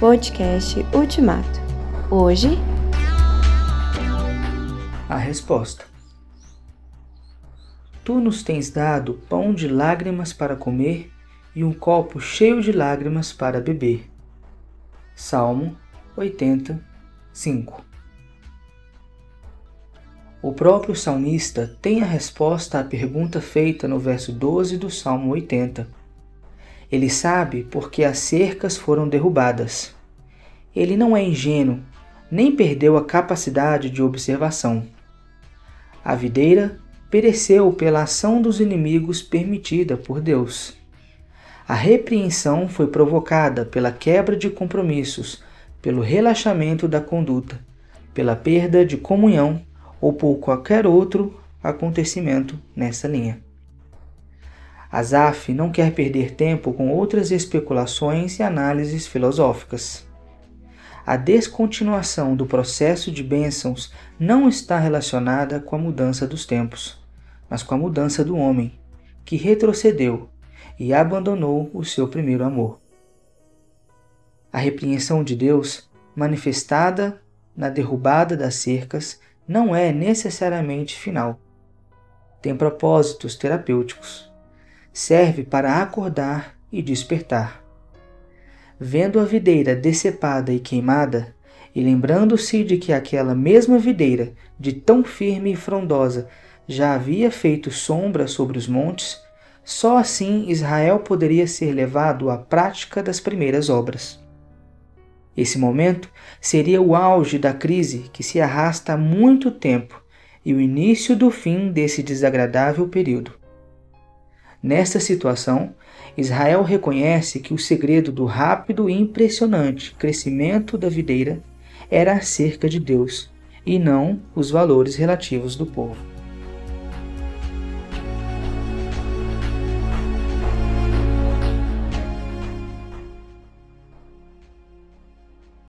Podcast Ultimato. Hoje. A resposta. Tu nos tens dado pão de lágrimas para comer e um copo cheio de lágrimas para beber. Salmo 85 O próprio salmista tem a resposta à pergunta feita no verso 12 do Salmo 80 ele sabe porque as cercas foram derrubadas. Ele não é ingênuo, nem perdeu a capacidade de observação. A videira pereceu pela ação dos inimigos permitida por Deus. A repreensão foi provocada pela quebra de compromissos, pelo relaxamento da conduta, pela perda de comunhão ou por qualquer outro acontecimento nessa linha. Azaf não quer perder tempo com outras especulações e análises filosóficas. A descontinuação do processo de bênçãos não está relacionada com a mudança dos tempos, mas com a mudança do homem, que retrocedeu e abandonou o seu primeiro amor. A repreensão de Deus, manifestada na derrubada das cercas, não é necessariamente final. Tem propósitos terapêuticos serve para acordar e despertar. Vendo a videira decepada e queimada, e lembrando-se de que aquela mesma videira, de tão firme e frondosa, já havia feito sombra sobre os montes, só assim Israel poderia ser levado à prática das primeiras obras. Esse momento seria o auge da crise que se arrasta há muito tempo e o início do fim desse desagradável período. Nesta situação, Israel reconhece que o segredo do rápido e impressionante crescimento da videira era acerca de Deus e não os valores relativos do povo.